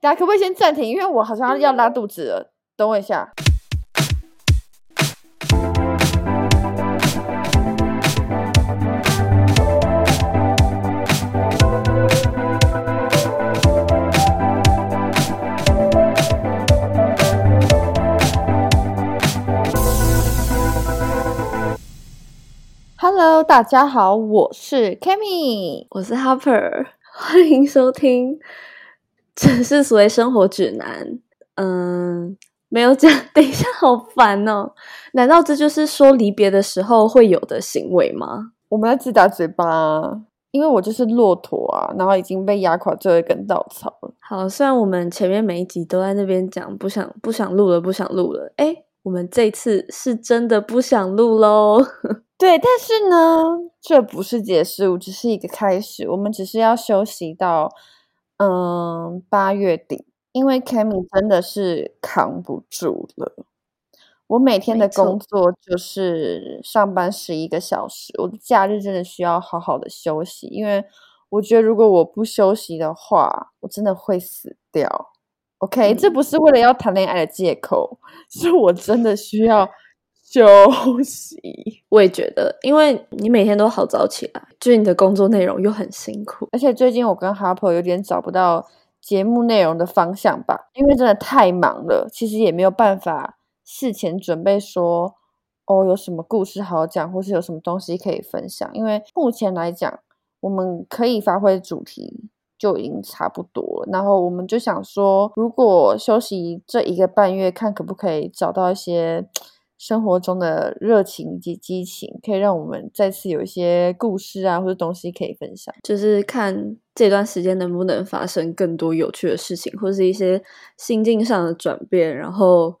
大家可不可以先暂停？因为我好像要拉肚子了，等我一下。Hello，大家好，我是 Kami，我是 Harper，欢迎收听《城市所谓生活指南》。嗯，没有讲，等一下，好烦哦！难道这就是说离别的时候会有的行为吗？我们要自打嘴巴，因为我就是骆驼啊，然后已经被压垮最后一根稻草了。好，虽然我们前面每一集都在那边讲不想不想录了，不想录了，哎，我们这次是真的不想录喽。对，但是呢，这不是结束，只是一个开始。我们只是要休息到嗯八月底，因为 Kami 真的是扛不住了。我每天的工作就是上班十一个小时，我的假日真的需要好好的休息，因为我觉得如果我不休息的话，我真的会死掉。OK，这不是为了要谈恋爱的借口，是我真的需要。休息，我也觉得，因为你每天都好早起来，就是你的工作内容又很辛苦，而且最近我跟 Harper 有点找不到节目内容的方向吧，因为真的太忙了，其实也没有办法事前准备说哦有什么故事好讲，或是有什么东西可以分享，因为目前来讲，我们可以发挥主题就已经差不多了，然后我们就想说，如果休息这一个半月，看可不可以找到一些。生活中的热情以及激情，可以让我们再次有一些故事啊，或者东西可以分享。就是看这段时间能不能发生更多有趣的事情，或是一些心境上的转变。然后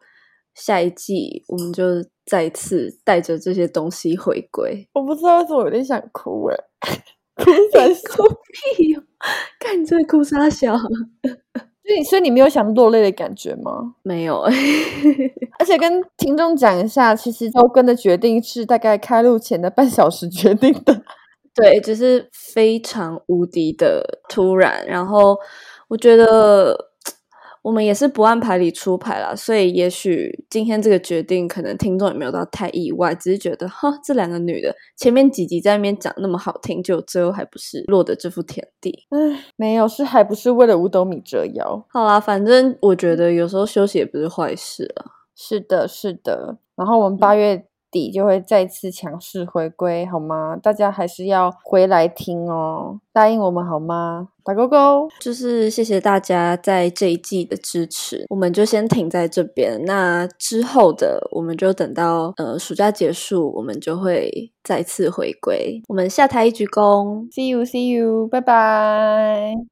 下一季我们就再次带着这些东西回归。我不知道为什么有点想哭哎，哭啥哭屁哟！看你这哭啥笑？所以，所以你没有想落泪的感觉吗？没有，而且跟听众讲一下，其实周更的决定是大概开录前的半小时决定的。对，就是非常无敌的突然。然后，我觉得。我们也是不按牌理出牌啦，所以也许今天这个决定，可能听众也没有到太意外，只是觉得哈，这两个女的前面几集在那边讲那么好听，就最后还不是落得这副田地？唉，没有，是还不是为了五斗米折腰？好啦，反正我觉得有时候休息也不是坏事啊。是的，是的。然后我们八月。底就会再次强势回归，好吗？大家还是要回来听哦，答应我们好吗？打勾勾，就是谢谢大家在这一季的支持，我们就先停在这边。那之后的，我们就等到呃暑假结束，我们就会再次回归。我们下台一鞠躬，See you，See you，拜拜。